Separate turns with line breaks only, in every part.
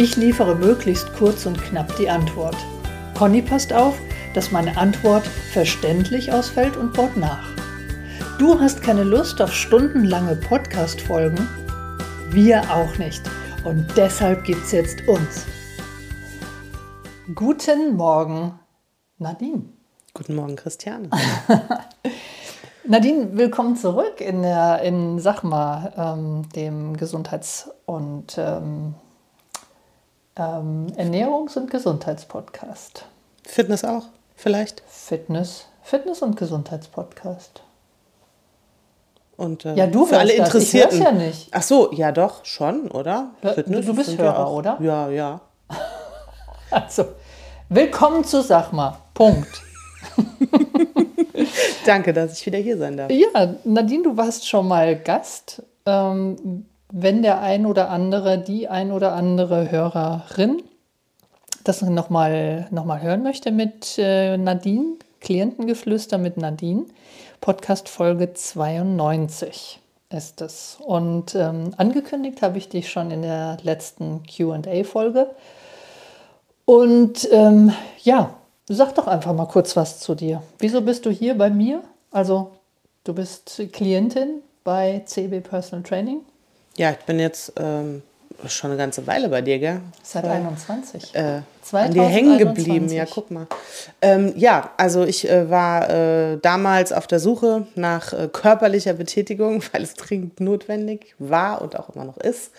Ich liefere möglichst kurz und knapp die Antwort. Conny passt auf, dass meine Antwort verständlich ausfällt und baut nach. Du hast keine Lust auf stundenlange Podcast-Folgen? Wir auch nicht. Und deshalb gibt's jetzt uns. Guten Morgen, Nadine.
Guten Morgen, Christiane.
Nadine, willkommen zurück in, der, in sag mal, ähm, dem Gesundheits- und ähm, ähm, Ernährungs- und Gesundheitspodcast.
Fitness auch, vielleicht?
Fitness, Fitness- und Gesundheitspodcast.
Und äh,
Ja, du
für alle
das, ich
Interessierten.
hör's ja nicht.
Ach so, ja doch, schon, oder?
Ja, du- du bist Hörer,
auch,
oder?
Ja, ja.
Also, willkommen zu Sachma. Punkt.
Danke, dass ich wieder hier sein darf.
Ja, Nadine, du warst schon mal Gast. Ähm, wenn der ein oder andere, die ein oder andere Hörerin das nochmal noch mal hören möchte mit äh, Nadine, Klientengeflüster mit Nadine, Podcast Folge 92 ist es. Und ähm, angekündigt habe ich dich schon in der letzten QA-Folge. Und ähm, ja, sag doch einfach mal kurz was zu dir. Wieso bist du hier bei mir? Also, du bist Klientin bei CB Personal Training
Ja, ich bin jetzt ähm, schon eine ganze Weile bei dir, gell?
seit
Äh,
21.
äh, an dir hängen geblieben. Ja,
2021.
guck mal. Ähm, ja, also ich äh, war äh, damals auf der Suche nach äh, körperlicher Betätigung, weil es dringend notwendig war und auch immer noch ist.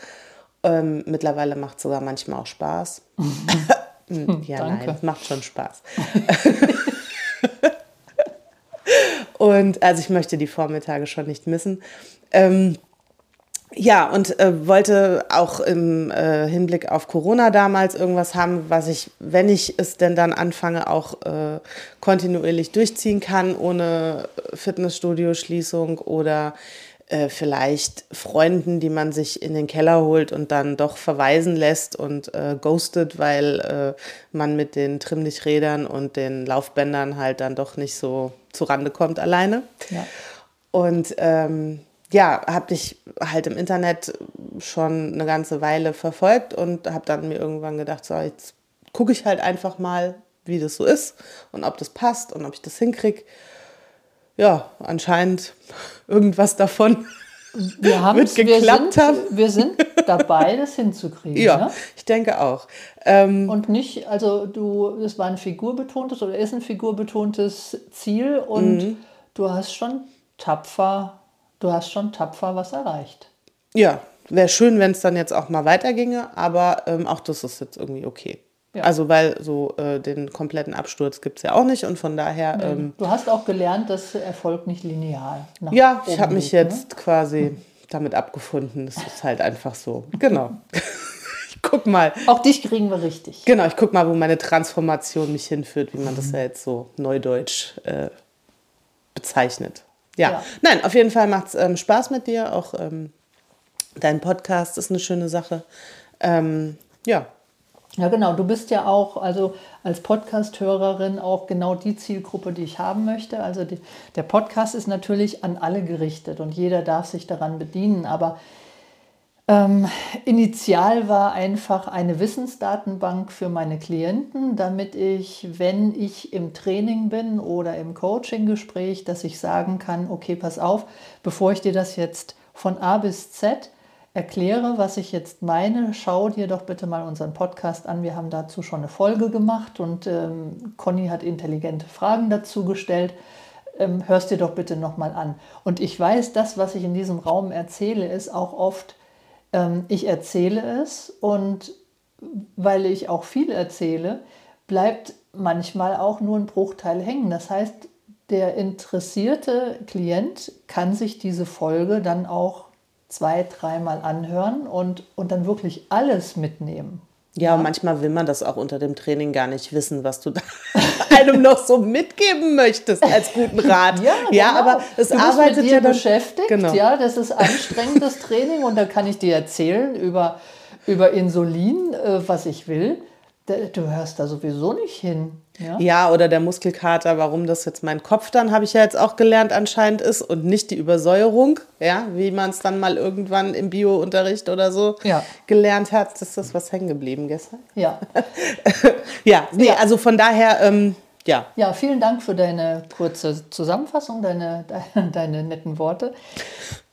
Ähm, mittlerweile macht es sogar manchmal auch Spaß. Hm, ja,
Danke.
nein, es macht schon Spaß. und also ich möchte die Vormittage schon nicht missen. Ähm, ja, und äh, wollte auch im äh, Hinblick auf Corona damals irgendwas haben, was ich, wenn ich es denn dann anfange, auch äh, kontinuierlich durchziehen kann, ohne Fitnessstudio-Schließung oder äh, vielleicht Freunden, die man sich in den Keller holt und dann doch verweisen lässt und äh, ghostet, weil äh, man mit den Trimmlichträdern und den Laufbändern halt dann doch nicht so zurande kommt alleine.
Ja.
Und ähm, ja, habe ich halt im Internet schon eine ganze Weile verfolgt und habe dann mir irgendwann gedacht, so jetzt gucke ich halt einfach mal, wie das so ist und ob das passt und ob ich das hinkriege. Ja, anscheinend irgendwas davon
Wir, haben
wird
es- wir,
geklappt
sind,
haben.
wir sind dabei, das hinzukriegen.
Ja,
Ne?
ich denke auch. Ähm,
Und nicht, also du, es war ein figurbetontes oder ist ein figurbetontes Ziel und
Mhm.
du hast schon tapfer, du hast schon tapfer was erreicht.
ja, wäre schön, wenn es dann jetzt auch mal weiterginge, aber ähm, auch das ist jetzt irgendwie okay.
Ja.
Also weil so äh, den kompletten Absturz gibt es ja auch nicht und von daher... Ähm,
Du hast auch gelernt, dass Erfolg nicht linear
Ja, ich habe mich
geht, ne?
jetzt quasi damit abgefunden. Das ist halt einfach so. Genau. ich guck mal.
Auch dich kriegen wir richtig.
Genau, ich guck mal, wo meine Transformation mich hinführt, wie man das ja jetzt so neudeutsch äh, bezeichnet. Ja.
Ja.
nein, auf jeden Fall macht es ähm, Spaß mit dir. Auch ähm, dein Podcast ist eine schöne Sache. Ähm, ja,
Ja, genau. Du bist ja auch, also als Podcast-Hörerin auch genau die Zielgruppe, die ich haben möchte. Also die, der Podcast ist natürlich an alle gerichtet und jeder darf sich daran bedienen. Aber ähm, initial war einfach eine Wissensdatenbank für meine Klienten, damit ich, wenn ich im Training bin oder im Coaching-Gespräch, dass ich sagen kann, okay, pass auf, bevor ich dir das jetzt von A bis Z erkläre, was ich jetzt meine, schau dir doch bitte mal unseren Podcast an. Wir haben dazu schon eine Folge gemacht und ähm, Conny hat intelligente Fragen dazu gestellt. Ähm, hörst dir doch bitte nochmal an. Und ich weiß, das, was ich in diesem Raum erzähle, ist auch oft, ähm, ich erzähle es und weil ich auch viel erzähle, bleibt manchmal auch nur ein Bruchteil hängen. Das heißt, der interessierte Klient kann sich diese Folge dann auch zwei, dreimal anhören und, und dann wirklich alles mitnehmen.
Ja, und manchmal will man das auch unter dem Training gar nicht wissen, was du da einem noch so mitgeben möchtest als guten Rat.
Ja,
ja
genau.
aber es arbeitet
mit dir
ja dann,
beschäftigt.
Genau.
Ja, das ist anstrengendes Training und da kann ich dir erzählen über, über Insulin, äh, was ich will. Du hörst da sowieso nicht hin. Ja?
Ja, oder der Muskelkater, warum das jetzt mein Kopf dann, habe ich ja jetzt auch gelernt, anscheinend ist und nicht die Übersäuerung, ja, wie man es dann mal irgendwann im Bio-Unterricht oder so
Ja.
gelernt hat. Ist das was hängen geblieben gestern?
Ja.
Ja, nee,
Ja.
also von daher, ähm, ja.
ja, vielen Dank für deine kurze Zusammenfassung, deine, deine, deine netten Worte.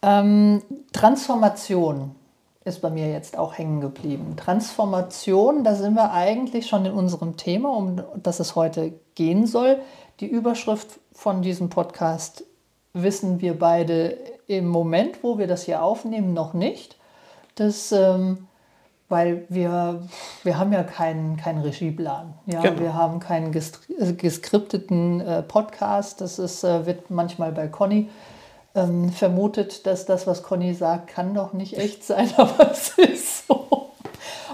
Ähm, Transformation ist bei mir jetzt auch hängen geblieben. Transformation, da sind wir eigentlich schon in unserem Thema, um das es heute gehen soll. Die Überschrift von diesem Podcast wissen wir beide im Moment, wo wir das hier aufnehmen, noch nicht. Das, ähm, weil wir, wir haben ja keinen, keinen Regieplan. Ja?
Genau.
Wir haben keinen äh, geskripteten äh, Podcast. Das ist, äh, wird manchmal bei Conny ähm, vermutet, dass das, was Conny sagt, kann doch nicht echt sein, aber es ist so.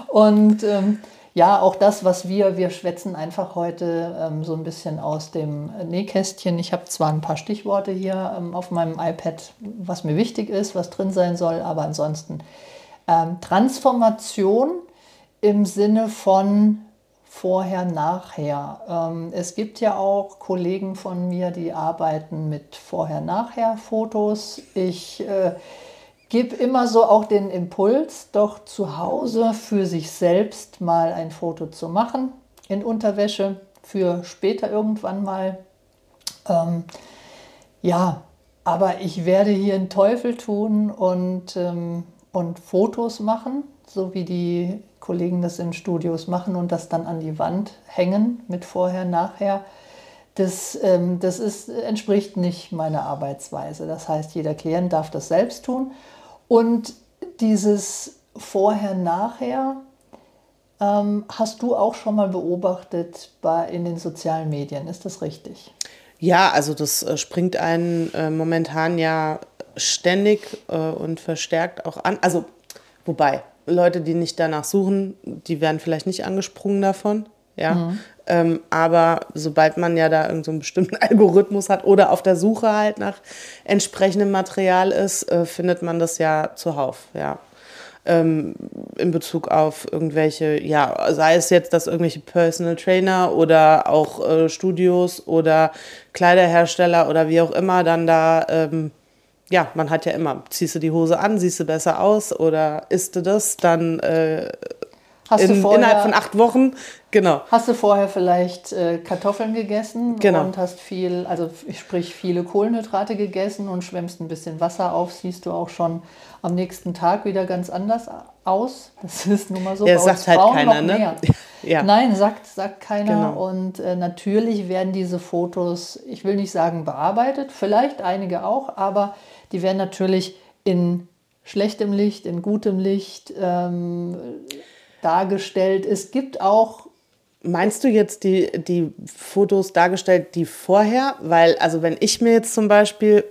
Und ähm, ja, auch das, was wir, wir schwätzen einfach heute ähm, so ein bisschen aus dem Nähkästchen. Ich habe zwar ein paar Stichworte hier ähm, auf meinem iPad, was mir wichtig ist, was drin sein soll, aber ansonsten ähm, Transformation im Sinne von vorher, nachher. Ähm, es gibt ja auch Kollegen von mir, die arbeiten mit vorher, nachher Fotos. Ich äh, gebe immer so auch den Impuls, doch zu Hause für sich selbst mal ein Foto zu machen in Unterwäsche für später irgendwann mal. Ähm, ja, aber ich werde hier einen Teufel tun und, ähm, und Fotos machen, so wie die Kollegen das in Studios machen und das dann an die Wand hängen mit vorher, nachher. Das, ähm, das ist, entspricht nicht meiner Arbeitsweise. Das heißt, jeder Klient darf das selbst tun. Und dieses vorher, nachher ähm, hast du auch schon mal beobachtet bei, in den sozialen Medien. Ist das richtig?
Ja, also das äh, springt einen äh, momentan ja ständig äh, und verstärkt auch an. Also, wobei, Leute, die nicht danach suchen, die werden vielleicht nicht angesprungen davon. Ja. Ähm, aber sobald man ja da irgendeinen so einen bestimmten Algorithmus hat oder auf der Suche halt nach entsprechendem Material ist, äh, findet man das ja zuhauf, ja. Ähm, in Bezug auf irgendwelche, ja, sei es jetzt, dass irgendwelche Personal Trainer oder auch äh, Studios oder Kleiderhersteller oder wie auch immer dann da, ähm, ja, man hat ja immer, ziehst du die Hose an, siehst du besser aus oder isst du das, dann äh, in,
vorher,
innerhalb von acht Wochen, genau.
hast du vorher vielleicht äh, Kartoffeln gegessen
Genau.
und hast viel, also sprich viele Kohlenhydrate gegessen und schwemmst ein bisschen Wasser auf, siehst du auch schon am nächsten Tag wieder ganz anders aus. Das ist nun mal so.
Ja,
bei
sagt halt keiner, ne? Ja.
Nein, sagt, sagt keiner.
Genau.
Und äh, natürlich werden diese Fotos, ich will nicht sagen bearbeitet, vielleicht einige auch, aber die werden natürlich in schlechtem Licht, in gutem Licht ähm, dargestellt. Es gibt auch
Meinst du jetzt die, die Fotos dargestellt, die vorher? Weil, also wenn ich mir jetzt zum Beispiel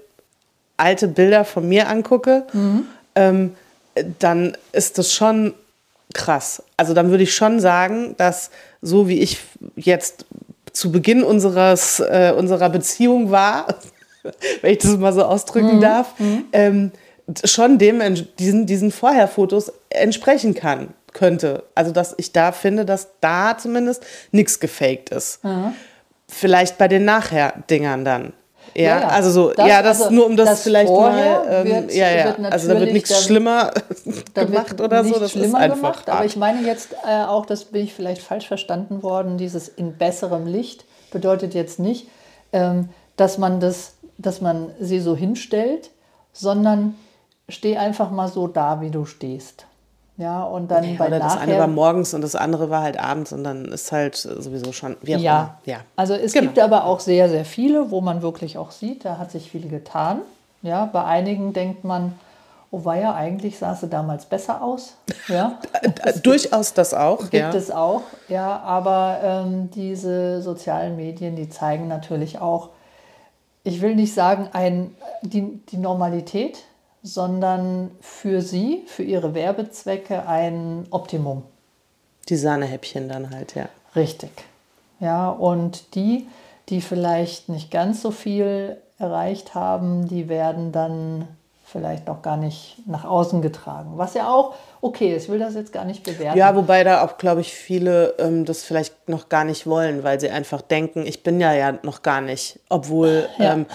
alte Bilder von mir angucke, ähm, dann ist das schon krass. Also dann würde ich schon sagen, dass so wie ich jetzt zu Beginn unseres, äh, unserer Beziehung war, wenn ich das mal so ausdrücken darf, ähm, schon dem diesen, diesen Vorher-Fotos entsprechen kann, könnte. Also dass ich da finde, dass da zumindest nichts gefaked ist. Vielleicht bei den Nachher-Dingern dann. Ja,
Ja,
also so,
Das-
ja, das
also
nur um das,
das
vielleicht mal, ähm,
wird-
ja, ja, also da wird nichts schlimmer gemacht oder so, das ist
schlimmer
einfach
gemacht, aber ich meine jetzt äh, auch, das bin ich vielleicht falsch verstanden worden, dieses in besserem Licht bedeutet jetzt nicht, ähm, dass man das, dass man sie so hinstellt, sondern steh einfach mal so da, wie du stehst. Ja, und dann
Ja,
bei
oder das eine war
nachher
morgens und das andere war halt abends und dann ist halt sowieso schon, wie auch
Ja,
immer. Ja.
also es
Genau.
gibt aber auch sehr, sehr viele, wo man wirklich auch sieht, da hat sich viel getan. Ja, bei einigen denkt man, oh war ja, eigentlich sah sie damals besser aus. Ja,
Durchaus das auch,
gibt
ja.
es auch. Ja, aber ähm, diese sozialen Medien, die zeigen natürlich auch, ich will nicht sagen, ein, die, die Normalität, sondern für sie, für ihre Werbezwecke ein Optimum.
Die Sahnehäppchen dann halt, ja.
Richtig. Ja, und die, die vielleicht nicht ganz so viel erreicht haben, die werden dann vielleicht noch gar nicht nach außen getragen. Was ja auch okay ich will das jetzt gar nicht bewerten.
Ja, wobei da auch, glaube ich, viele ähm, das vielleicht noch gar nicht wollen, weil sie einfach denken, ich bin ja ja noch gar nicht, obwohl ja. ähm,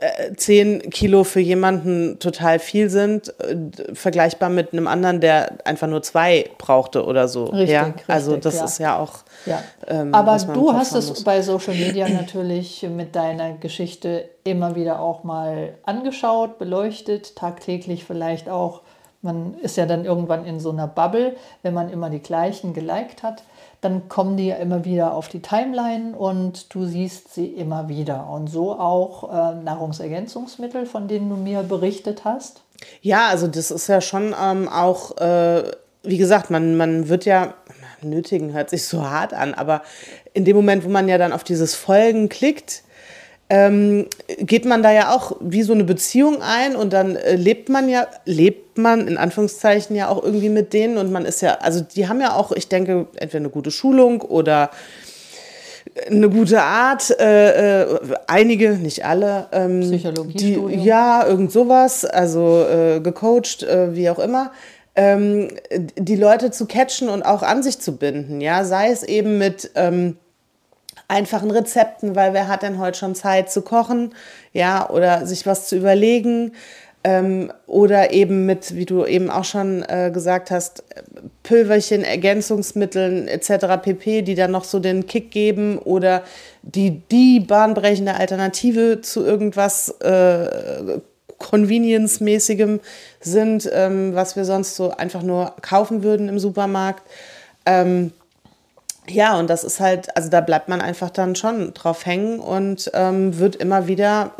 äh, 10 Kilo für jemanden total viel sind, äh, vergleichbar mit einem anderen, der einfach nur zwei brauchte oder so. Richtig, ja? Richtig, also das ja. ist ja auch.
Ja. Ähm, Aber du hast es muss. bei Social Media natürlich mit deiner Geschichte immer wieder auch mal angeschaut, beleuchtet, tagtäglich vielleicht auch. Man ist ja dann irgendwann in so einer Bubble, wenn man immer die gleichen geliked hat dann kommen die ja immer wieder auf die Timeline und du siehst sie immer wieder. Und so auch äh, Nahrungsergänzungsmittel, von denen du mir berichtet hast.
Ja, also das ist ja schon ähm, auch, äh, wie gesagt, man, man wird ja, nötigen hört sich so hart an, aber in dem Moment, wo man ja dann auf dieses Folgen klickt, ähm, geht man da ja auch wie so eine Beziehung ein und dann äh, lebt man ja, lebt man in Anführungszeichen ja auch irgendwie mit denen und man ist ja, also die haben ja auch, ich denke, entweder eine gute Schulung oder eine gute Art, äh, äh, einige, nicht alle. Ähm, Psychologie. Ja, irgend sowas, also äh, gecoacht, äh, wie auch immer. Ähm, die Leute zu catchen und auch an sich zu binden, ja, sei es eben mit ähm, einfachen Rezepten, weil wer hat denn heute schon Zeit zu kochen, ja, oder sich was zu überlegen. Ähm, oder eben mit, wie du eben auch schon äh, gesagt hast, Pülverchen, Ergänzungsmitteln etc. pp., die dann noch so den Kick geben oder die die bahnbrechende Alternative zu irgendwas äh, Convenience-mäßigem sind, ähm, was wir sonst so einfach nur kaufen würden im Supermarkt. Ähm, ja, und das ist halt, also da bleibt man einfach dann schon drauf hängen und ähm, wird immer wieder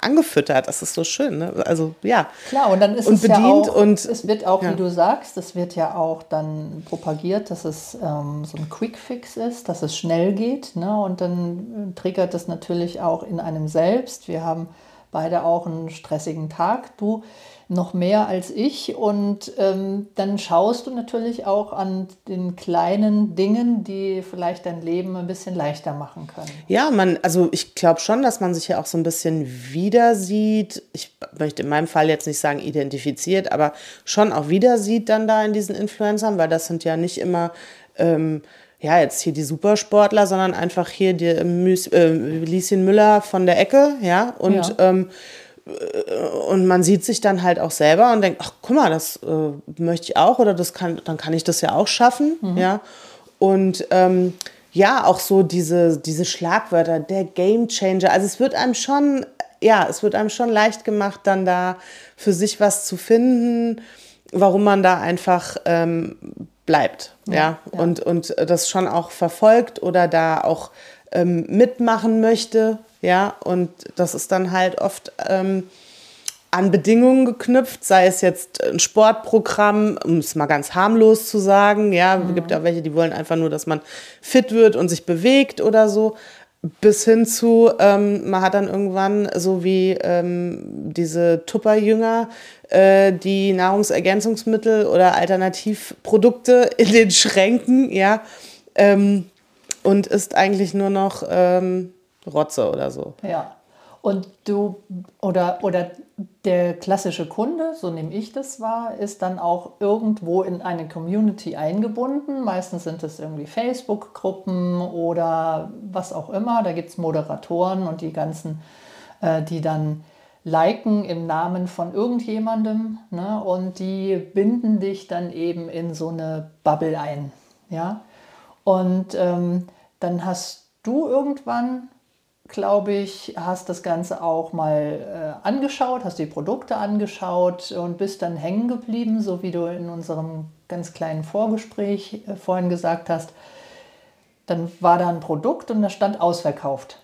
angefüttert. Das ist so schön. Ne? Also ja.
Klar, und dann ist und es bedient ja auch, und es wird auch, ja. wie du sagst, es wird ja auch dann propagiert, dass es ähm, so ein Quick Fix ist, dass es schnell geht. Ne? Und dann äh, triggert das natürlich auch in einem selbst. Wir haben beide auch einen stressigen Tag. Du noch mehr als ich. Und ähm, dann schaust du natürlich auch an den kleinen Dingen, die vielleicht dein Leben ein bisschen leichter machen können.
Ja, man, also ich glaube schon, dass man sich ja auch so ein bisschen wieder sieht. Ich möchte in meinem Fall jetzt nicht sagen identifiziert, aber schon auch wieder sieht dann da in diesen Influencern, weil das sind ja nicht immer ähm, ja, jetzt hier die Supersportler, sondern einfach hier die äh, Lieschen Müller von der Ecke, ja, und ja. Ähm, und man sieht sich dann halt auch selber und denkt, ach guck mal, das äh, möchte ich auch oder das kann, dann kann ich das ja auch schaffen, mhm. ja. Und ähm, ja, auch so diese, diese Schlagwörter, der Game Changer. Also es wird einem schon, ja, es wird einem schon leicht gemacht, dann da für sich was zu finden, warum man da einfach ähm, bleibt, ja, ja, ja. Und, und das schon auch verfolgt oder da auch ähm, mitmachen möchte, ja, und das ist dann halt oft ähm, an Bedingungen geknüpft, sei es jetzt ein Sportprogramm, um es mal ganz harmlos zu sagen, ja, mhm. es gibt ja welche, die wollen einfach nur, dass man fit wird und sich bewegt oder so, bis hin zu, ähm, man hat dann irgendwann so wie ähm, diese Tupperjünger, äh, die Nahrungsergänzungsmittel oder Alternativprodukte in den Schränken, ja, ähm, und ist eigentlich nur noch ähm, Rotze oder so.
Ja. Und du oder, oder der klassische Kunde, so nehme ich das wahr, ist dann auch irgendwo in eine Community eingebunden. Meistens sind es irgendwie Facebook-Gruppen oder was auch immer. Da gibt es Moderatoren und die ganzen, äh, die dann liken im Namen von irgendjemandem. Ne? Und die binden dich dann eben in so eine Bubble ein. Ja? Und ähm, dann hast du irgendwann glaube ich, hast das Ganze auch mal äh, angeschaut, hast die Produkte angeschaut und bist dann hängen geblieben, so wie du in unserem ganz kleinen Vorgespräch äh, vorhin gesagt hast. Dann war da ein Produkt und das stand ausverkauft.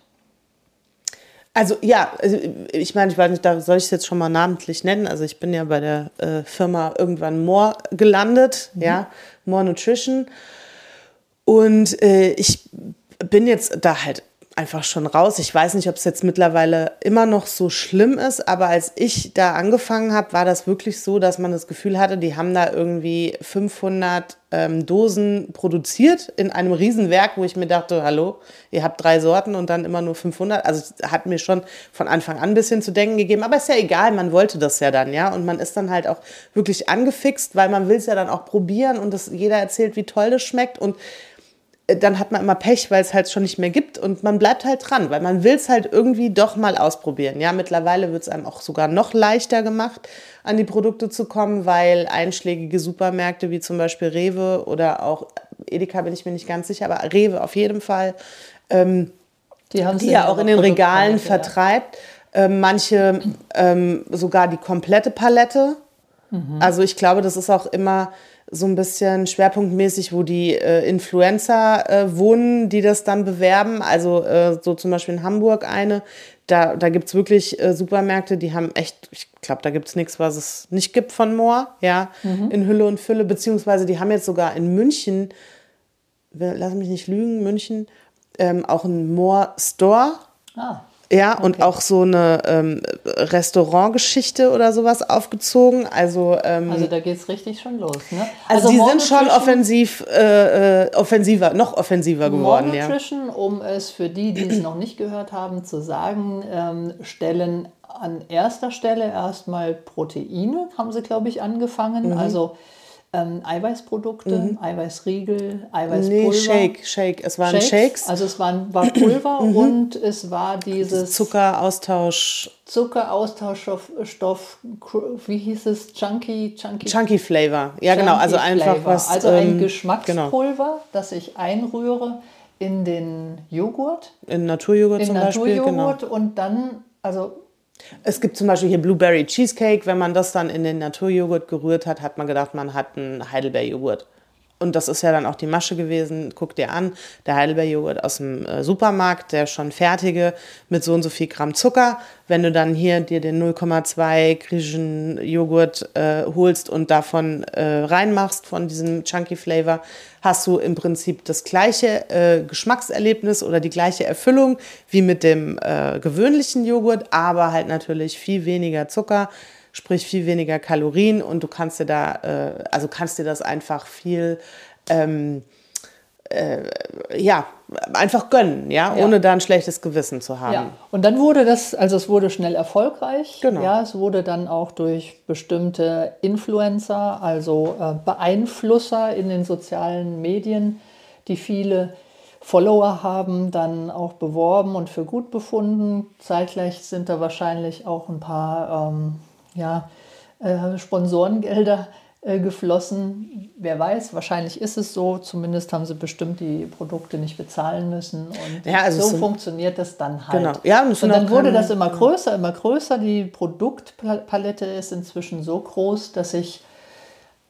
Also ja, also ich meine, ich weiß nicht, da soll ich es jetzt schon mal namentlich nennen. Also ich bin ja bei der äh, Firma irgendwann More gelandet, mhm. ja, More Nutrition. Und äh, ich bin jetzt da halt einfach schon raus. Ich weiß nicht, ob es jetzt mittlerweile immer noch so schlimm ist, aber als ich da angefangen habe, war das wirklich so, dass man das Gefühl hatte, die haben da irgendwie 500 ähm, Dosen produziert in einem Riesenwerk, wo ich mir dachte, hallo, ihr habt drei Sorten und dann immer nur 500. Also hat mir schon von Anfang an ein bisschen zu denken gegeben, aber ist ja egal, man wollte das ja dann, ja. Und man ist dann halt auch wirklich angefixt, weil man will es ja dann auch probieren und das, jeder erzählt, wie toll das schmeckt und dann hat man immer Pech, weil es halt schon nicht mehr gibt und man bleibt halt dran, weil man will es halt irgendwie doch mal ausprobieren. Ja, mittlerweile wird es einem auch sogar noch leichter gemacht, an die Produkte zu kommen, weil einschlägige Supermärkte wie zum Beispiel Rewe oder auch Edeka bin ich mir nicht ganz sicher, aber Rewe auf jeden Fall, ähm, die, die ja auch in den Regalen vertreibt. Ja. Ähm, manche ähm, sogar die komplette Palette. Mhm. Also ich glaube, das ist auch immer so ein bisschen schwerpunktmäßig, wo die äh, Influencer äh, wohnen, die das dann bewerben. Also äh, so zum Beispiel in Hamburg eine. Da, da gibt es wirklich äh, Supermärkte, die haben echt, ich glaube, da gibt es nichts, was es nicht gibt von Moor, ja, mhm. in Hülle und Fülle. Beziehungsweise die haben jetzt sogar in München, lass mich nicht lügen, München, ähm, auch einen Moor Store. Ah. Ja, okay. und auch so eine ähm, Restaurantgeschichte oder sowas aufgezogen. Also, ähm,
also da geht es richtig schon los. Ne?
Also, also die sind schon offensiv, äh, äh, offensiver, noch offensiver geworden.
More Nutrition, ja. um es für die, die es noch nicht gehört haben, zu sagen, ähm, stellen an erster Stelle erstmal Proteine, haben sie, glaube ich, angefangen. Mhm. Also ähm, Eiweißprodukte, mhm. Eiweißriegel, Eiweißpulver. Nee,
Shake, Shake. Es waren Shakes. Shakes.
Also es waren, war Pulver mhm. und es war dieses
Zuckeraustausch.
Zuckeraustauschstoff, Stoff, wie hieß es? Chunky,
Chunky. Chunky Flavor. Ja, Chunky genau. Also einfach Flavor. was.
Also ein ähm, Geschmackspulver, genau. das ich einrühre in den Joghurt.
In Naturjoghurt
in
zum Naturjoghurt
Beispiel. Genau. Und dann, also
es gibt zum Beispiel hier Blueberry Cheesecake. Wenn man das dann in den Naturjoghurt gerührt hat, hat man gedacht, man hat einen Heidelbeerjoghurt. Und das ist ja dann auch die Masche gewesen. Guck dir an, der Heidelbeerjoghurt aus dem äh, Supermarkt, der schon fertige mit so und so viel Gramm Zucker. Wenn du dann hier dir den 0,2 griechischen Joghurt äh, holst und davon äh, reinmachst von diesem Chunky Flavor, hast du im Prinzip das gleiche äh, Geschmackserlebnis oder die gleiche Erfüllung wie mit dem äh, gewöhnlichen Joghurt, aber halt natürlich viel weniger Zucker sprich viel weniger Kalorien und du kannst dir da, äh, also kannst dir das einfach viel, ähm, äh, ja, einfach gönnen, ja, ja, ohne da ein schlechtes Gewissen zu haben. Ja.
Und dann wurde das, also es wurde schnell erfolgreich. Genau. Ja, es wurde dann auch durch bestimmte Influencer, also äh, Beeinflusser in den sozialen Medien, die viele Follower haben, dann auch beworben und für gut befunden. Zeitgleich sind da wahrscheinlich auch ein paar ähm, ja, äh, Sponsorengelder äh, geflossen. Wer weiß, wahrscheinlich ist es so. Zumindest haben sie bestimmt die Produkte nicht bezahlen müssen. Und ja, also so funktioniert das dann halt. Genau. Ja, und, und dann wurde das immer größer, immer größer. Die Produktpalette ist inzwischen so groß, dass ich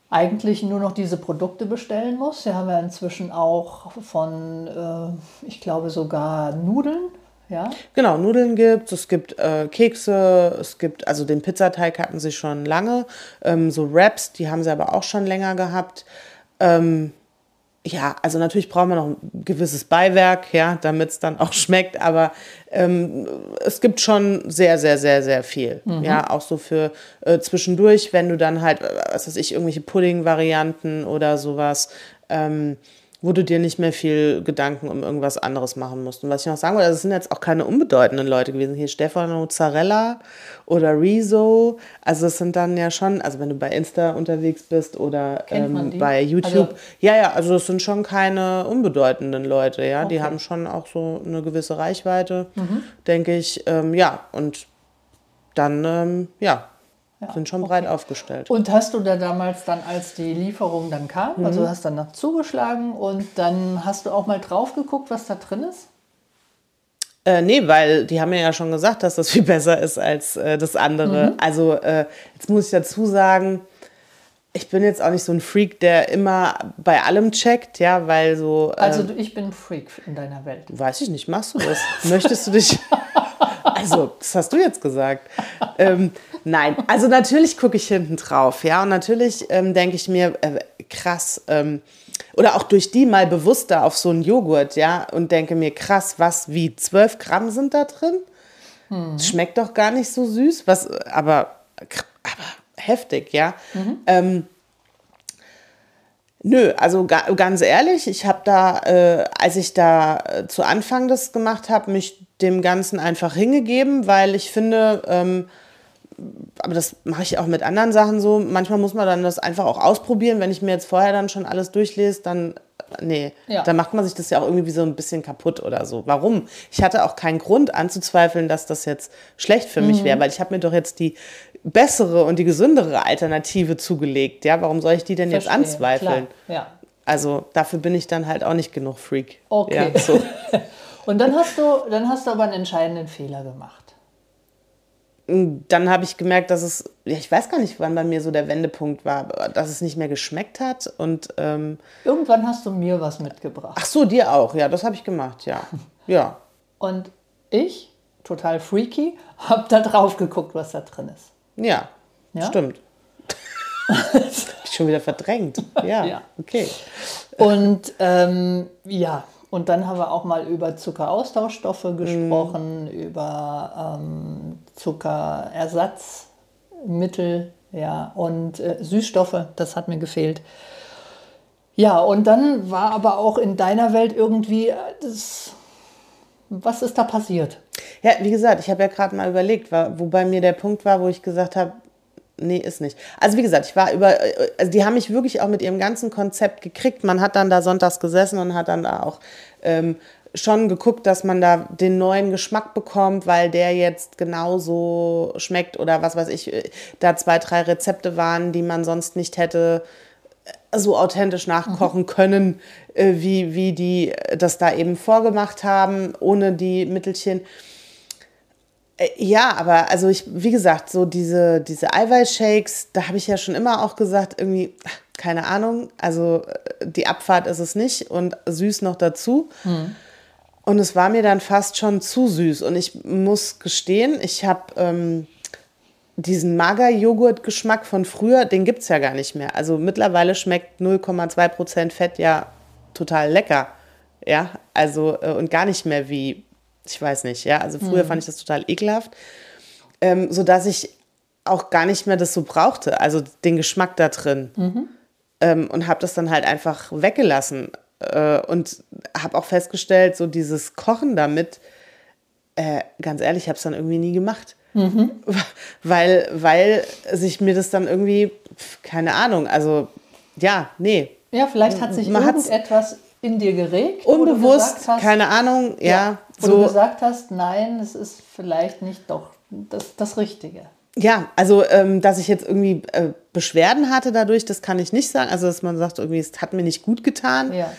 eigentlich nur noch diese Produkte bestellen muss. Wir haben ja inzwischen auch von, äh, ich glaube sogar Nudeln ja?
Genau, Nudeln gibt es, gibt äh, Kekse, es gibt, also den Pizzateig hatten sie schon lange, ähm, so Wraps, die haben sie aber auch schon länger gehabt. Ähm, ja, also natürlich braucht man noch ein gewisses Beiwerk, ja, damit es dann auch schmeckt, aber ähm, es gibt schon sehr, sehr, sehr, sehr viel. Mhm. Ja, auch so für äh, zwischendurch, wenn du dann halt, was weiß ich, irgendwelche Pudding-Varianten oder sowas. Ähm, wo du dir nicht mehr viel Gedanken um irgendwas anderes machen musst. Und was ich noch sagen wollte, das sind jetzt auch keine unbedeutenden Leute gewesen. Hier Stefano Zarella oder Rezo. Also es sind dann ja schon, also wenn du bei Insta unterwegs bist oder ähm, bei YouTube. Also, ja, ja, also es sind schon keine unbedeutenden Leute, ja. Okay. Die haben schon auch so eine gewisse Reichweite, mhm. denke ich. Ähm, ja, und dann, ähm, ja, ja, sind schon okay. breit aufgestellt.
Und hast du da damals dann, als die Lieferung dann kam, mhm. also hast dann noch zugeschlagen und dann hast du auch mal drauf geguckt, was da drin ist?
Äh, nee, weil die haben mir ja schon gesagt, dass das viel besser ist als äh, das andere. Mhm. Also äh, jetzt muss ich dazu sagen, ich bin jetzt auch nicht so ein Freak, der immer bei allem checkt, ja, weil so.
also ähm, ich bin ein Freak in deiner Welt.
Weiß ich nicht, machst du das? Möchtest du dich. Also, das hast du jetzt gesagt. ähm, nein, also natürlich gucke ich hinten drauf, ja. Und natürlich ähm, denke ich mir, äh, krass, ähm, oder auch durch die mal bewusster auf so einen Joghurt, ja, und denke mir, krass, was, wie 12 Gramm sind da drin? Mhm. Schmeckt doch gar nicht so süß, was, aber, aber heftig, ja. Mhm. Ähm, Nö, also ga, ganz ehrlich, ich habe da, äh, als ich da äh, zu Anfang das gemacht habe, mich dem Ganzen einfach hingegeben, weil ich finde, ähm, aber das mache ich auch mit anderen Sachen so, manchmal muss man dann das einfach auch ausprobieren. Wenn ich mir jetzt vorher dann schon alles durchlese, dann, nee, ja. dann macht man sich das ja auch irgendwie so ein bisschen kaputt oder so. Warum? Ich hatte auch keinen Grund anzuzweifeln, dass das jetzt schlecht für mhm. mich wäre, weil ich habe mir doch jetzt die bessere und die gesündere Alternative zugelegt. Ja, warum soll ich die denn Verstehe, jetzt anzweifeln? Ja. Also dafür bin ich dann halt auch nicht genug Freak.
Okay.
Ja,
so. und dann hast du, dann hast du aber einen entscheidenden Fehler gemacht.
Dann habe ich gemerkt, dass es, ja, ich weiß gar nicht, wann bei mir so der Wendepunkt war, dass es nicht mehr geschmeckt hat. Und ähm,
irgendwann hast du mir was mitgebracht.
Ach so, dir auch. Ja, das habe ich gemacht. Ja, ja.
Und ich, total freaky, habe da drauf geguckt, was da drin ist.
Ja, ja? stimmt. Schon wieder verdrängt. Ja, ja. okay.
Und ähm, ja, und dann haben wir auch mal über Zuckeraustauschstoffe gesprochen, mm. über ähm, Zuckerersatzmittel, ja, und äh, Süßstoffe, das hat mir gefehlt. Ja, und dann war aber auch in deiner Welt irgendwie äh, das. Was ist da passiert?
Ja, wie gesagt, ich habe ja gerade mal überlegt, war, wo bei mir der Punkt war, wo ich gesagt habe, nee, ist nicht. Also wie gesagt, ich war über, also die haben mich wirklich auch mit ihrem ganzen Konzept gekriegt. Man hat dann da sonntags gesessen und hat dann da auch ähm, schon geguckt, dass man da den neuen Geschmack bekommt, weil der jetzt genauso schmeckt oder was weiß ich, äh, da zwei, drei Rezepte waren, die man sonst nicht hätte äh, so authentisch nachkochen mhm. können, äh, wie, wie die das da eben vorgemacht haben, ohne die Mittelchen. Äh, ja, aber also ich, wie gesagt, so diese, diese Eiweißshakes, da habe ich ja schon immer auch gesagt, irgendwie, keine Ahnung, also äh, die Abfahrt ist es nicht und süß noch dazu. Hm. Und es war mir dann fast schon zu süß. Und ich muss gestehen, ich habe ähm, diesen Mager-Joghurt-Geschmack von früher, den gibt es ja gar nicht mehr. Also mittlerweile schmeckt 0,2% Fett ja total lecker. Ja, also äh, und gar nicht mehr wie ich weiß nicht, ja. Also früher mhm. fand ich das total ekelhaft. Ähm, sodass ich auch gar nicht mehr das so brauchte, also den Geschmack da drin. Mhm. Ähm, und habe das dann halt einfach weggelassen. Äh, und habe auch festgestellt, so dieses Kochen damit, äh, ganz ehrlich, ich habe es dann irgendwie nie gemacht. Mhm. Weil, weil sich mir das dann irgendwie, keine Ahnung, also ja, nee.
Ja, vielleicht hat sich Man irgendetwas in dir geregt?
Unbewusst, hast, keine Ahnung, ja. ja
wo so. du gesagt hast, nein, es ist vielleicht nicht doch das, das Richtige.
Ja, also ähm, dass ich jetzt irgendwie äh, Beschwerden hatte dadurch, das kann ich nicht sagen. Also dass man sagt, irgendwie, es hat mir nicht gut getan. Ja.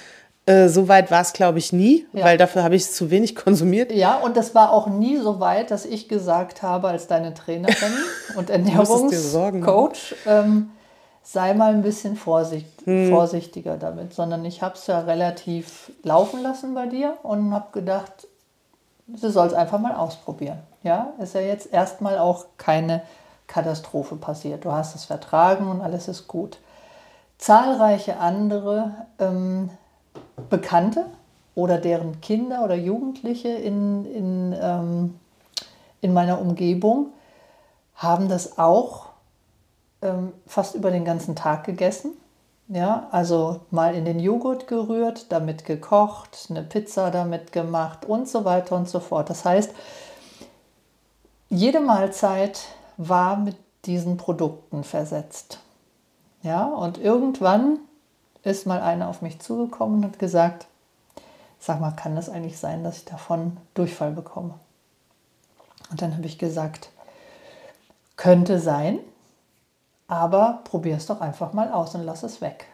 Äh, so weit war es, glaube ich, nie, ja. weil dafür habe ich es zu wenig konsumiert.
Ja, und das war auch nie so weit, dass ich gesagt habe, als deine Trainerin und Ernährungscoach, ähm, sei mal ein bisschen vorsicht, hm. vorsichtiger damit, sondern ich habe es ja relativ laufen lassen bei dir und habe gedacht, du sollst einfach mal ausprobieren. Ja, ist ja jetzt erstmal auch keine Katastrophe passiert. Du hast es vertragen und alles ist gut. Zahlreiche andere ähm, Bekannte oder deren Kinder oder Jugendliche in, in, ähm, in meiner Umgebung haben das auch ähm, fast über den ganzen Tag gegessen. Ja, also mal in den Joghurt gerührt, damit gekocht, eine Pizza damit gemacht und so weiter und so fort. Das heißt, jede Mahlzeit war mit diesen Produkten versetzt. Ja, und irgendwann ist mal einer auf mich zugekommen und hat gesagt, sag mal, kann das eigentlich sein, dass ich davon Durchfall bekomme? Und dann habe ich gesagt, könnte sein, aber probier es doch einfach mal aus und lass es weg.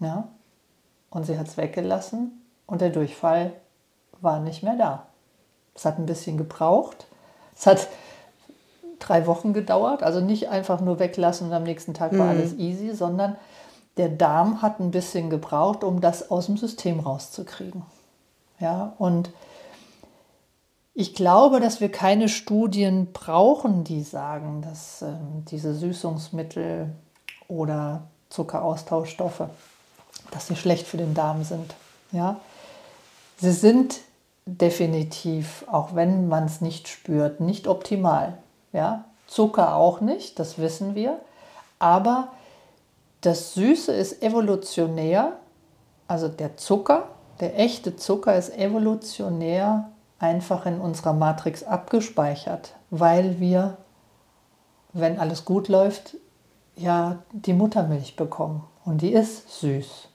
Ja? Und sie hat es weggelassen und der Durchfall war nicht mehr da. Es hat ein bisschen gebraucht. Es hat drei Wochen gedauert, also nicht einfach nur weglassen und am nächsten Tag war mhm. alles easy, sondern der Darm hat ein bisschen gebraucht, um das aus dem System rauszukriegen. Ja, und Ich glaube, dass wir keine Studien brauchen, die sagen, dass ähm, diese Süßungsmittel oder Zuckeraustauschstoffe, dass sie schlecht für den Darm sind. Ja? Sie sind definitiv, auch wenn man es nicht spürt, nicht optimal. Ja? Zucker auch nicht, das wissen wir. Aber das Süße ist evolutionär, also der Zucker, der echte Zucker ist evolutionär einfach in unserer Matrix abgespeichert, weil wir, wenn alles gut läuft, ja die Muttermilch bekommen und die ist süß.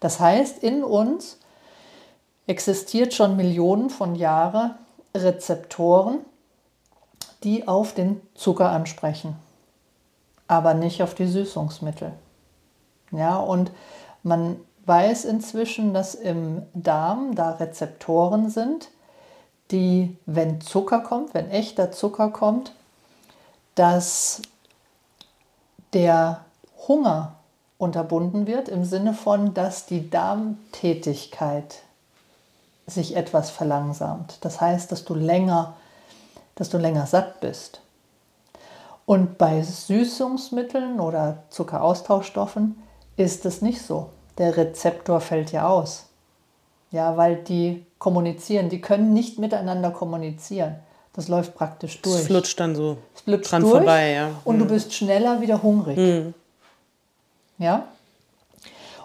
Das heißt, in uns existiert schon Millionen von Jahren Rezeptoren, die auf den Zucker ansprechen, aber nicht auf die Süßungsmittel. Ja, und man weiß inzwischen, dass im Darm da Rezeptoren sind, die, wenn Zucker kommt, wenn echter Zucker kommt, dass der Hunger unterbunden wird im Sinne von, dass die Darmtätigkeit sich etwas verlangsamt. Das heißt, dass du länger, dass du länger satt bist. Und bei Süßungsmitteln oder Zuckeraustauschstoffen ist es nicht so. Der Rezeptor fällt ja aus. Ja, weil die kommunizieren, die können nicht miteinander kommunizieren. Das läuft praktisch durch. Es
flutscht dann so
es flutscht dran durch vorbei, ja. Und mhm. du bist schneller wieder hungrig. Mhm. Ja?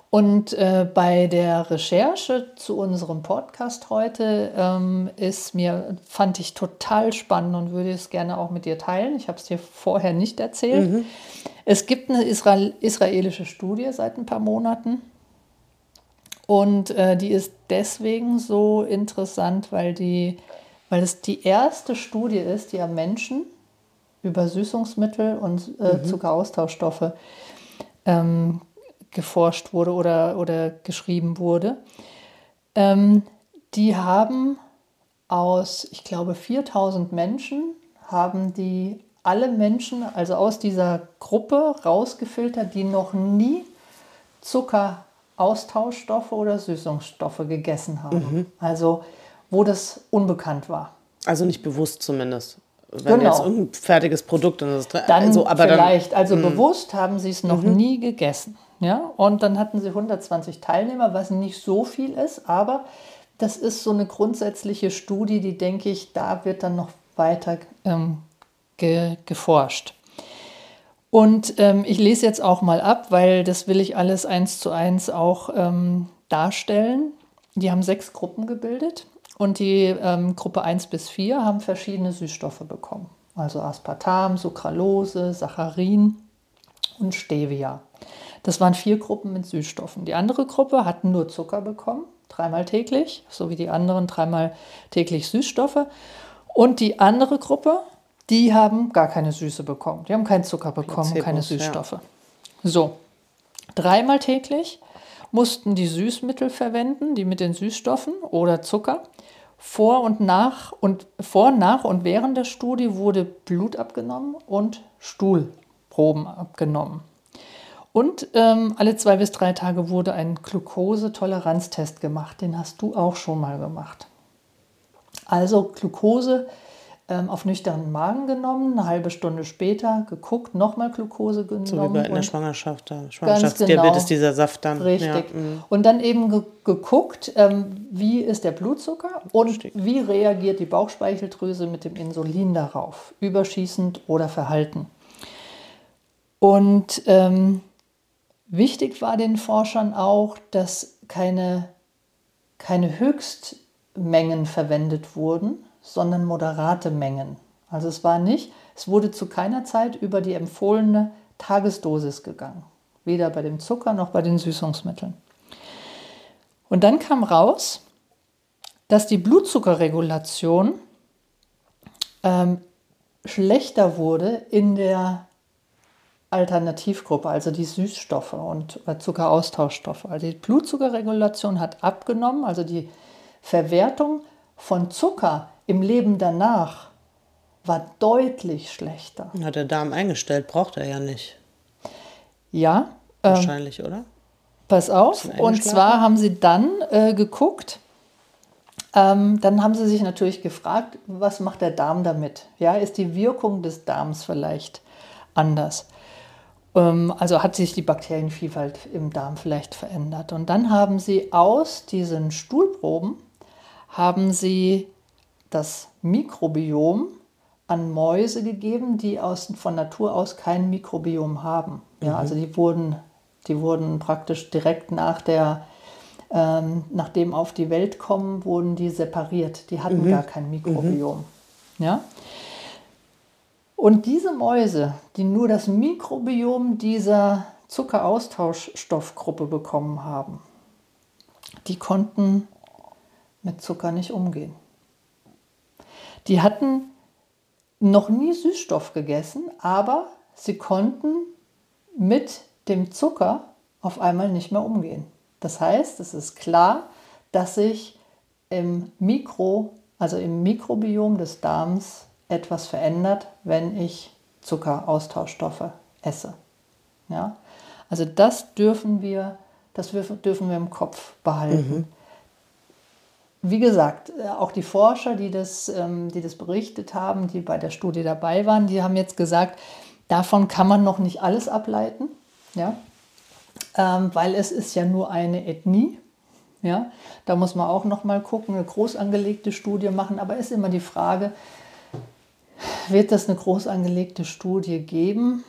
Und äh, bei der Recherche zu unserem Podcast heute ähm, ist mir, fand ich total spannend und würde es gerne auch mit dir teilen. Ich habe es dir vorher nicht erzählt. Mhm. Es gibt eine Israel israelische Studie seit ein paar Monaten und äh, die ist deswegen so interessant, weil, die, weil es die erste Studie ist, die am Menschen über Süßungsmittel und äh, mhm. Zuckeraustauschstoffe ähm, geforscht wurde oder, oder geschrieben wurde. Ähm, die haben aus, ich glaube, 4000 Menschen, haben die alle Menschen, also aus dieser Gruppe rausgefiltert, die noch nie Zucker Austauschstoffe oder Süßungsstoffe gegessen haben. Mhm. Also wo das unbekannt war.
Also nicht bewusst zumindest. Wenn genau. jetzt ein fertiges Produkt und das
dann also, aber vielleicht, dann, also mh. bewusst haben sie es noch mhm. nie gegessen. Ja? Und dann hatten sie 120 Teilnehmer, was nicht so viel ist, aber das ist so eine grundsätzliche Studie, die denke ich, da wird dann noch weiter ähm, ge geforscht. Und ähm, ich lese jetzt auch mal ab, weil das will ich alles eins zu eins auch ähm, darstellen. Die haben sechs Gruppen gebildet und die ähm, Gruppe 1 bis 4 haben verschiedene Süßstoffe bekommen. Also Aspartam, Sucralose, Saccharin und Stevia. Das waren vier Gruppen mit Süßstoffen. Die andere Gruppe hat nur Zucker bekommen, dreimal täglich, so wie die anderen dreimal täglich Süßstoffe. Und die andere Gruppe die haben gar keine Süße bekommen. Die haben keinen Zucker bekommen, Placebos, keine Süßstoffe. Ja. So, dreimal täglich mussten die Süßmittel verwenden, die mit den Süßstoffen oder Zucker. Vor und nach und vor, nach und während der Studie wurde Blut abgenommen und Stuhlproben abgenommen. Und ähm, alle zwei bis drei Tage wurde ein Glukosetoleranztest gemacht. Den hast du auch schon mal gemacht. Also Glukose auf nüchternen Magen genommen, eine halbe Stunde später geguckt, nochmal Glukose genommen. So
wie bei in der Schwangerschaft, da. Schwangerschaftsdiabetes, genau, dieser Saft dann.
Richtig. Ja, mhm. und dann eben ge geguckt, ähm, wie ist der Blutzucker und Stimmt. wie reagiert die Bauchspeicheldrüse mit dem Insulin darauf, überschießend oder verhalten. Und ähm, wichtig war den Forschern auch, dass keine, keine Höchstmengen verwendet wurden, sondern moderate Mengen. Also es war nicht, es wurde zu keiner Zeit über die empfohlene Tagesdosis gegangen. Weder bei dem Zucker noch bei den Süßungsmitteln. Und dann kam raus, dass die Blutzuckerregulation ähm, schlechter wurde in der Alternativgruppe, also die Süßstoffe und äh, Zuckeraustauschstoffe. Also die Blutzuckerregulation hat abgenommen, also die Verwertung von Zucker im Leben danach war deutlich schlechter.
Hat der Darm eingestellt, braucht er ja nicht.
Ja.
Ähm, Wahrscheinlich, ähm, oder?
Pass auf. Und zwar haben sie dann äh, geguckt, ähm, dann haben sie sich natürlich gefragt, was macht der Darm damit? Ja, ist die Wirkung des Darms vielleicht anders? Ähm, also hat sich die Bakterienvielfalt im Darm vielleicht verändert. Und dann haben sie aus diesen Stuhlproben, haben sie das Mikrobiom an Mäuse gegeben, die aus, von Natur aus kein Mikrobiom haben. Ja, mhm. Also die wurden, die wurden praktisch direkt nach der, ähm, nach dem auf die Welt kommen, wurden die separiert. Die hatten mhm. gar kein Mikrobiom. Mhm. Ja? Und diese Mäuse, die nur das Mikrobiom dieser Zuckeraustauschstoffgruppe bekommen haben, die konnten mit Zucker nicht umgehen. Die hatten noch nie Süßstoff gegessen, aber sie konnten mit dem Zucker auf einmal nicht mehr umgehen. Das heißt, es ist klar, dass sich im Mikro, also im Mikrobiom des Darms etwas verändert, wenn ich Zuckeraustauschstoffe esse. Ja? Also das dürfen wir, das dürfen wir im Kopf behalten. Mhm wie gesagt, äh, auch die Forscher, die das, ähm, die das berichtet haben, die bei der Studie dabei waren, die haben jetzt gesagt, davon kann man noch nicht alles ableiten, ja? Ähm, weil es ist ja nur eine Ethnie. Ja? Da muss man auch noch mal gucken, eine groß angelegte Studie machen. Aber ist immer die Frage, wird es eine groß angelegte Studie geben?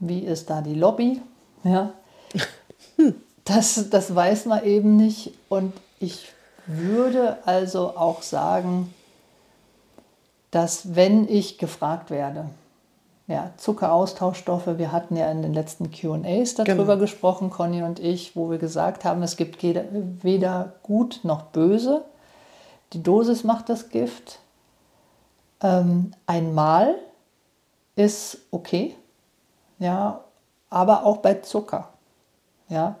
Wie ist da die Lobby? Ja? Das, das weiß man eben nicht. Und ich würde also auch sagen, dass wenn ich gefragt werde, ja, Zuckeraustauschstoffe, wir hatten ja in den letzten QAs darüber genau. gesprochen, Conny und ich, wo wir gesagt haben, es gibt weder gut noch böse. Die Dosis macht das Gift. Ähm, einmal ist okay, ja, aber auch bei Zucker. Ja,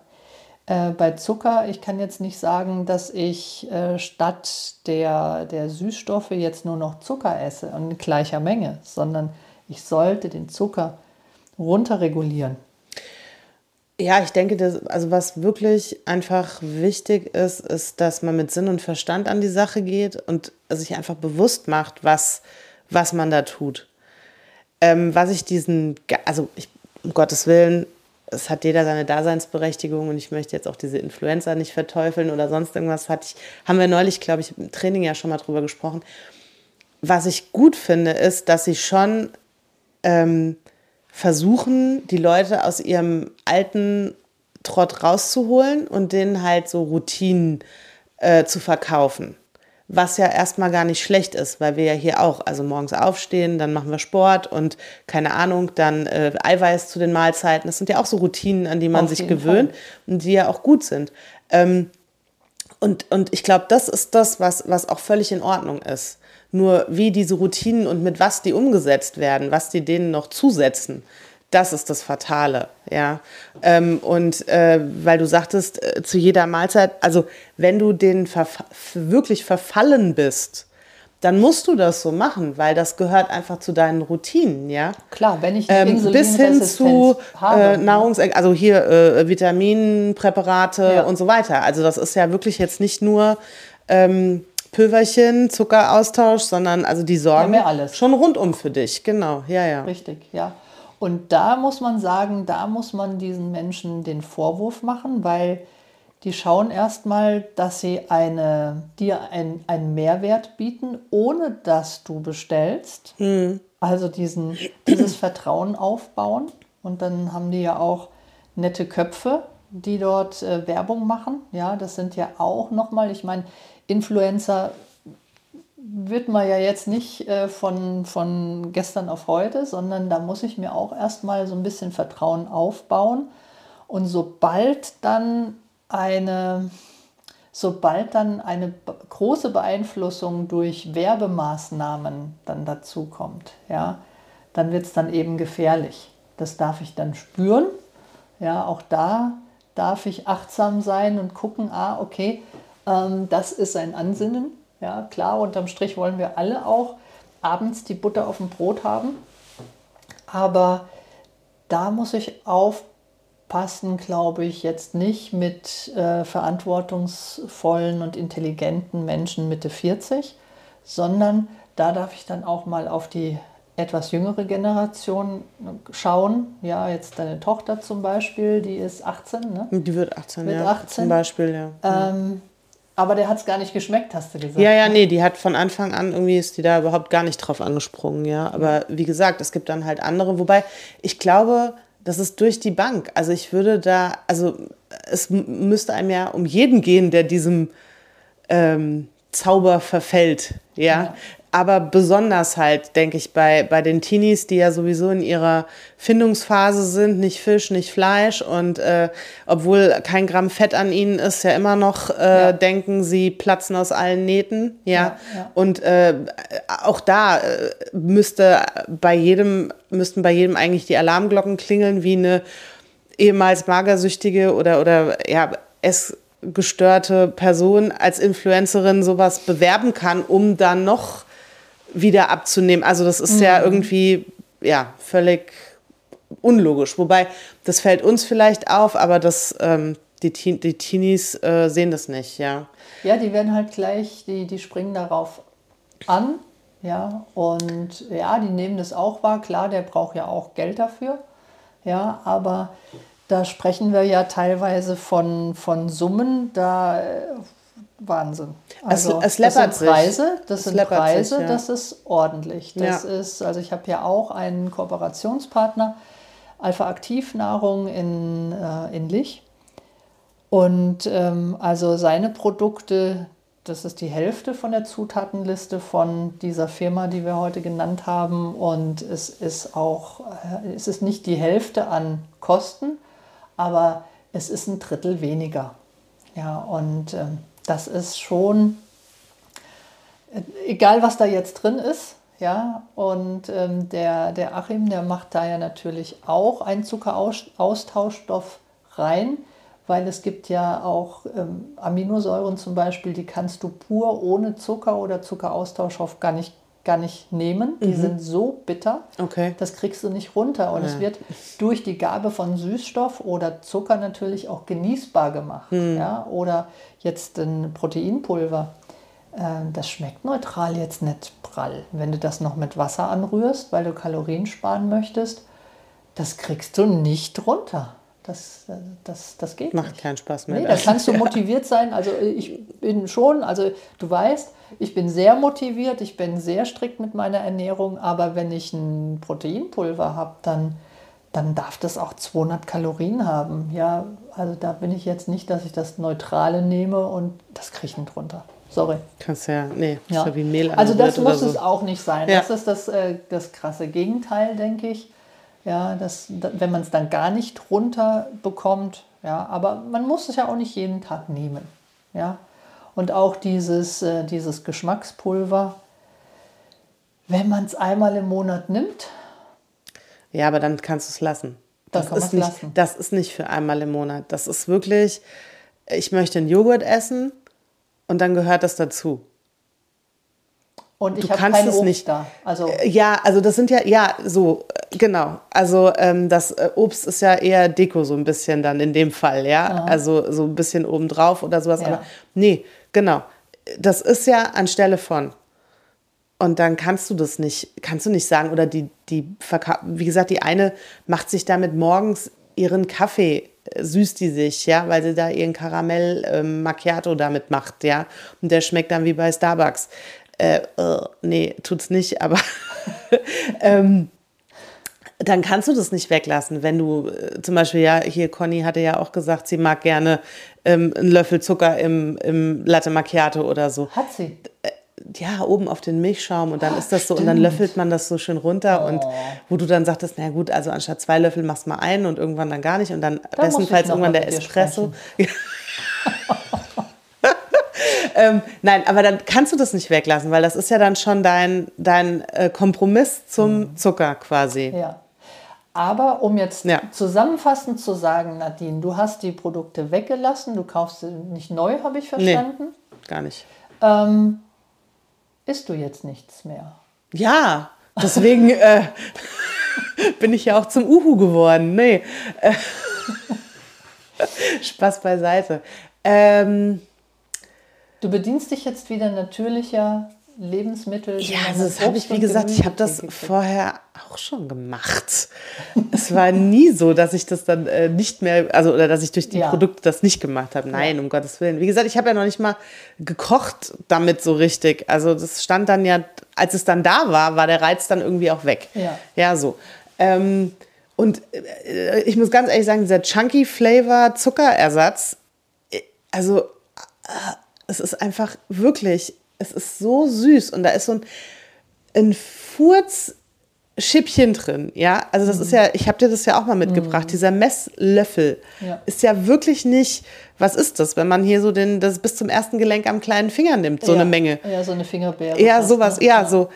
äh, bei Zucker, ich kann jetzt nicht sagen, dass ich äh, statt der, der Süßstoffe jetzt nur noch Zucker esse und in gleicher Menge, sondern ich sollte den Zucker runterregulieren.
Ja, ich denke, dass, also was wirklich einfach wichtig ist, ist, dass man mit Sinn und Verstand an die Sache geht und sich einfach bewusst macht, was, was man da tut. Ähm, was ich diesen, also ich, um Gottes Willen, es hat jeder seine Daseinsberechtigung und ich möchte jetzt auch diese Influencer nicht verteufeln oder sonst irgendwas. Hatte ich, haben wir neulich, glaube ich, im Training ja schon mal drüber gesprochen. Was ich gut finde, ist, dass sie schon ähm, versuchen, die Leute aus ihrem alten Trott rauszuholen und denen halt so Routinen äh, zu verkaufen was ja erstmal gar nicht schlecht ist, weil wir ja hier auch, also morgens aufstehen, dann machen wir Sport und keine Ahnung, dann äh, Eiweiß zu den Mahlzeiten. Das sind ja auch so Routinen, an die man Auf sich gewöhnt Fall. und die ja auch gut sind. Ähm, und, und ich glaube, das ist das, was, was auch völlig in Ordnung ist. Nur wie diese Routinen und mit was die umgesetzt werden, was die denen noch zusetzen, das ist das Fatale, ja. Ähm, und äh, weil du sagtest, äh, zu jeder Mahlzeit, also wenn du den verf wirklich verfallen bist, dann musst du das so machen, weil das gehört einfach zu deinen Routinen, ja.
Klar, wenn ich
ähm, bis hin zu äh, Nahrungs, also hier äh, Vitaminpräparate ja. und so weiter. Also das ist ja wirklich jetzt nicht nur ähm, Pülverchen, Zuckeraustausch, sondern also die sorgen
ja,
schon rundum für dich, genau, ja, ja.
Richtig, ja. Und da muss man sagen, da muss man diesen Menschen den Vorwurf machen, weil die schauen erstmal, dass sie eine, dir ein, einen Mehrwert bieten, ohne dass du bestellst. Mhm. Also diesen, dieses Vertrauen aufbauen. Und dann haben die ja auch nette Köpfe, die dort äh, Werbung machen. Ja, das sind ja auch nochmal, ich meine, Influencer wird man ja jetzt nicht äh, von, von gestern auf heute, sondern da muss ich mir auch erstmal so ein bisschen Vertrauen aufbauen. Und sobald dann eine, sobald dann eine große Beeinflussung durch Werbemaßnahmen dann dazu kommt, ja, dann wird es dann eben gefährlich. Das darf ich dann spüren. Ja, auch da darf ich achtsam sein und gucken, ah, okay, ähm, das ist ein Ansinnen ja, klar, unterm Strich wollen wir alle auch abends die Butter auf dem Brot haben. Aber da muss ich auf, passen, glaube ich, jetzt nicht mit äh, verantwortungsvollen und intelligenten Menschen Mitte 40, sondern da darf ich dann auch mal auf die etwas jüngere Generation schauen. Ja, jetzt deine Tochter zum Beispiel, die ist 18, ne?
Die wird 18,
Wird
ja.
18.
Zum Beispiel, ja.
Ähm, aber der hat es gar nicht geschmeckt, hast du gesagt.
Ja, ja, nee, die hat von Anfang an irgendwie ist die da überhaupt gar nicht drauf angesprungen, ja. Aber wie gesagt, es gibt dann halt andere, wobei ich glaube, das ist durch die Bank. Also ich würde da, also es müsste einem ja um jeden gehen, der diesem ähm, Zauber verfällt, ja.
Ja.
Aber besonders halt, denke ich, bei, bei den Teenies, die ja sowieso in ihrer Findungsphase sind, nicht Fisch, nicht Fleisch und äh, obwohl kein Gramm Fett an ihnen ist, ja immer noch äh,
Ja.
denken, sie platzen aus allen Nähten, ja.
Ja, ja.
Und äh, auch da äh, müsste bei jedem, müssten bei jedem eigentlich die Alarmglocken klingeln, wie eine ehemals magersüchtige oder, oder ja, essgestörte Person als Influencerin sowas bewerben kann, um dann noch wieder abzunehmen. Also das ist ja irgendwie ja völlig unlogisch. Wobei das fällt uns vielleicht auf, aber das ähm, die, Teen, die Teenies äh, sehen das nicht, ja.
Ja, die werden halt gleich, die, die springen darauf an. Ja, und ja, die nehmen das auch wahr. Klar, der braucht ja auch Geld dafür. Ja, aber da sprechen wir ja teilweise von, von Summen, da äh, Wahnsinn. Also,
es
das
läppert
sind. Preise, das
Es
sind Preise,
sich, ja.
das ist ordentlich. Das
Ja.
ist, also ich habe ja auch einen Kooperationspartner, Alpha Aktivnahrung in, äh, in Lich. Und ähm, also seine Produkte, das ist die Hälfte von der Zutatenliste von dieser Firma, die wir heute genannt haben. Und es ist auch, äh, es ist nicht die Hälfte an Kosten, aber es ist ein Drittel weniger. Ja, und ähm, das ist schon, äh, egal was da jetzt drin ist, ja, und ähm, der, der Achim, der macht da ja natürlich auch einen Zuckeraustauschstoff rein, weil es gibt ja auch ähm, Aminosäuren zum Beispiel, die kannst du pur ohne Zucker oder Zuckeraustauschstoff gar nicht, gar nicht nehmen. Die sind so bitter,
Okay.
das kriegst du nicht runter. Und es wird durch die Gabe von Süßstoff oder Zucker natürlich auch genießbar gemacht. Ja? Oder jetzt ein Proteinpulver. Ähm, Das schmeckt neutral jetzt nicht prall. Wenn du das noch mit Wasser anrührst, weil du Kalorien sparen möchtest, das kriegst du nicht runter. Das, äh, das, das geht
Macht
nicht.
keinen Spaß mehr.
Nee, da kannst du motiviert sein. Also ich bin schon, also du weißt, ich bin sehr motiviert, ich bin sehr strikt mit meiner Ernährung, aber wenn ich ein Proteinpulver habe, dann, dann darf das auch 200 Kalorien haben. Ja, also da bin ich jetzt nicht, dass ich das Neutrale nehme und das kriege ich nicht runter. Sorry.
Kannst ja, nee,
Ja.
ist ja wie Mehl
also das muss
so.
es auch nicht sein.
Ja.
Das ist das, äh, das krasse Gegenteil, denke ich. Ja, das, da, wenn man es dann gar nicht runter bekommt, ja, aber man muss es ja auch nicht jeden Tag nehmen. Ja. Und auch dieses, äh, dieses Geschmackspulver, wenn man es einmal im Monat nimmt,
Ja, aber dann kannst du es lassen. Das ist nicht,
lassen.
Das ist nicht für einmal im Monat. Das ist wirklich, ich möchte einen Joghurt essen und dann gehört das dazu.
Und ich
Du
habe
kannst
kein
es
Obst
nicht.
da. Also
Ja, also das sind ja, ja, so, äh, genau. Also ähm, das äh, Obst ist ja eher Deko so ein bisschen dann in dem Fall, ja. Also so ein bisschen obendrauf oder sowas.
Ja.
Aber nee, genau. Das ist ja anstelle von. Und dann kannst du das nicht, kannst du nicht sagen, oder die, die verka- wie gesagt, die eine macht sich damit morgens ihren Kaffee, äh, süßt die sich, ja, weil sie da ihren Karamell ähm, Macchiato damit macht, ja. Und der schmeckt dann wie bei Starbucks. Äh, äh, nee, tut's nicht, aber ähm, dann kannst du das nicht weglassen, wenn du äh, zum Beispiel, ja, hier Conny hatte ja auch gesagt, sie mag gerne ähm, einen Löffel Zucker im, im Latte Macchiato oder so
hat sie.
ja, oben auf den Milchschaum und dann ist das so und dann
stimmt.
löffelt man das so schön runter und wo du dann sagtest, na gut, also anstatt zwei Löffel machst du mal einen und irgendwann dann gar nicht und dann
ich
bestenfalls irgendwann der Espresso. ähm, nein, aber dann kannst du das nicht weglassen, weil das ist ja dann schon dein, dein äh, Kompromiss zum
Mhm.
Zucker quasi.
Ja. Aber um jetzt
Ja.
zusammenfassend zu sagen, Nadine, du hast die Produkte weggelassen, du kaufst sie nicht neu, habe ich verstanden.
Gar nicht.
Ähm, isst du jetzt nichts mehr?
Ja, deswegen äh, bin ich ja auch zum Uhu geworden. Nee. Spaß beiseite. Ähm,
du bedienst dich jetzt wieder natürlicher Lebensmittel.
Ja, also das habe ich, wie gesagt, ich habe das vorher auch schon gemacht. es war nie so, dass ich das dann äh, nicht mehr, also oder dass ich durch die ja. Produkte das nicht gemacht habe. Nein, ja. um Gottes Willen. Wie gesagt, ich habe ja noch nicht mal gekocht damit so richtig. Also das stand dann ja, als es dann da war, war der Reiz dann irgendwie auch weg.
Ja,
ja so. Ähm, und äh, ich muss ganz ehrlich sagen, dieser Chunky Flavor Zuckerersatz, äh, also äh, es ist einfach wirklich es ist so süß und da ist so ein, ein Furz. Schippchen drin, ja. Also das mhm. ist ja, ich habe dir das ja auch mal mitgebracht. Mhm. Dieser Messlöffel ja. ist ja wirklich nicht, was ist das, wenn man hier so den, das bis zum ersten Gelenk am kleinen Finger nimmt, so
ja.
eine Menge.
Ja, so eine Fingerbeere.
Ja, sowas, ne? ja, ja, so.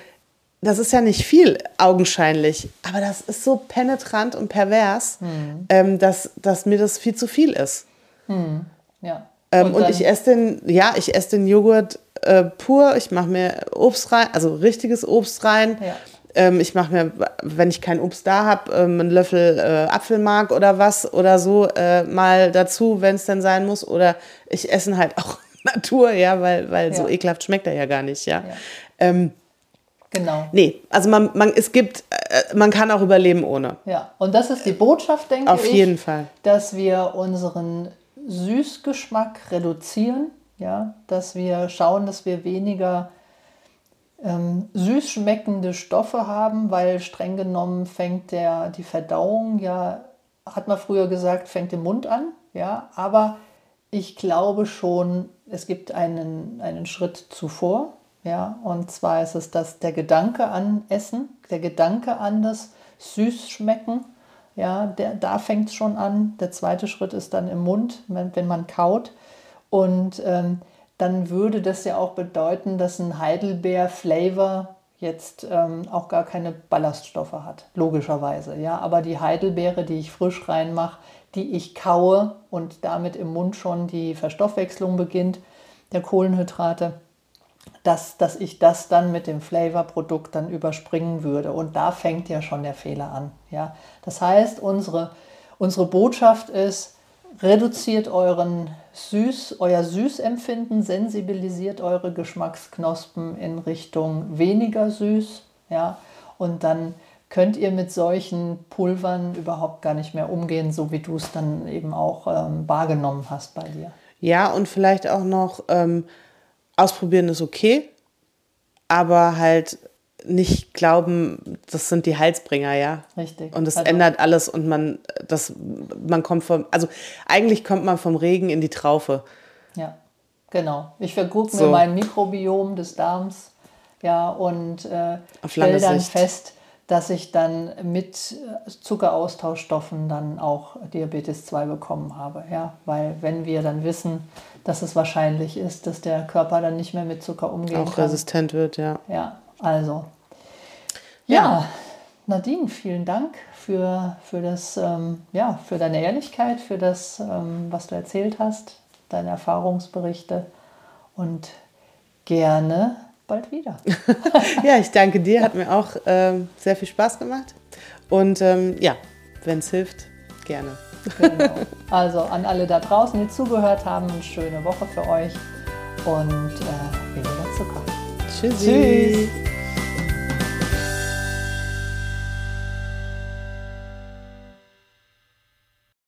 Das ist ja nicht viel, augenscheinlich. Aber das ist so penetrant und pervers, mhm. ähm, dass, dass mir das viel zu viel ist.
Mhm. Ja.
Ähm, und, und ich esse den, ja, ich esse den Joghurt äh, pur, ich mache mir Obst rein, also richtiges Obst rein.
Ja.
Ähm, ich mache mir, wenn ich kein Obst da habe, ähm, einen Löffel äh, Apfelmark oder was oder so äh, mal dazu, wenn es denn sein muss. Oder ich esse halt auch Natur, ja, weil, weil ja. so ekelhaft schmeckt er ja gar nicht, ja. ja. Ähm,
Genau.
Nee, also man, man, es gibt, äh, man kann auch überleben ohne.
Ja, und das ist die Botschaft, denke ich.
Auf jeden Fall.
Dass wir unseren Süßgeschmack reduzieren ja, dass wir schauen, dass wir weniger ähm, süß schmeckende Stoffe haben, weil streng genommen fängt der, die Verdauung ja, hat man früher gesagt, fängt im Mund an, ja, aber ich glaube schon, es gibt einen, einen Schritt zuvor, ja, und zwar ist es das, der Gedanke an Essen, der Gedanke an das Süßschmecken, ja, der, da fängt es schon an. Der zweite Schritt ist dann im Mund, wenn, wenn man kaut. Und ähm, dann würde das ja auch bedeuten, dass ein Heidelbeer-Flavor jetzt ähm, auch gar keine Ballaststoffe hat, logischerweise. Ja, aber die Heidelbeere, die ich frisch reinmache, die ich kaue und damit im Mund schon die Verstoffwechslung beginnt, der Kohlenhydrate, dass, dass ich das dann mit dem Flavorprodukt dann überspringen würde. Und da fängt ja schon der Fehler an. Ja? Das heißt, unsere, unsere Botschaft ist, reduziert euren Süß, euer Süßempfinden, sensibilisiert eure Geschmacksknospen in Richtung weniger süß, ja, und dann könnt ihr mit solchen Pulvern überhaupt gar nicht mehr umgehen, so wie du es dann eben auch ähm, wahrgenommen hast bei dir.
Ja, und vielleicht auch noch ähm, ausprobieren ist okay, aber halt nicht glauben, das sind die Heilsbringer, ja.
Richtig.
Und es also, ändert alles und man, das, man kommt vom, also eigentlich kommt man vom Regen in die Traufe.
Ja, genau. Ich vergucke so. mir mein Mikrobiom des Darms, ja, und äh, stelle dann Sicht. fest, dass ich dann mit Zuckeraustauschstoffen dann auch Diabetes 2 bekommen habe. Ja? Weil wenn wir dann wissen, dass es wahrscheinlich ist, dass der Körper dann nicht mehr mit Zucker umgehen
auch kann. Auch resistent wird, ja.
Ja, also. Ja, ja Nadine, vielen Dank für, für, das, ähm, ja, für deine Ehrlichkeit, für das, ähm, was du erzählt hast, deine Erfahrungsberichte und gerne bald wieder.
ja, ich danke dir, hat mir auch ähm, sehr viel Spaß gemacht. Und ähm, ja, wenn es hilft, gerne.
Genau. Also an alle da draußen, die zugehört haben, eine schöne Woche für euch und äh, weniger Zucker.
Tschüssi. Tschüss.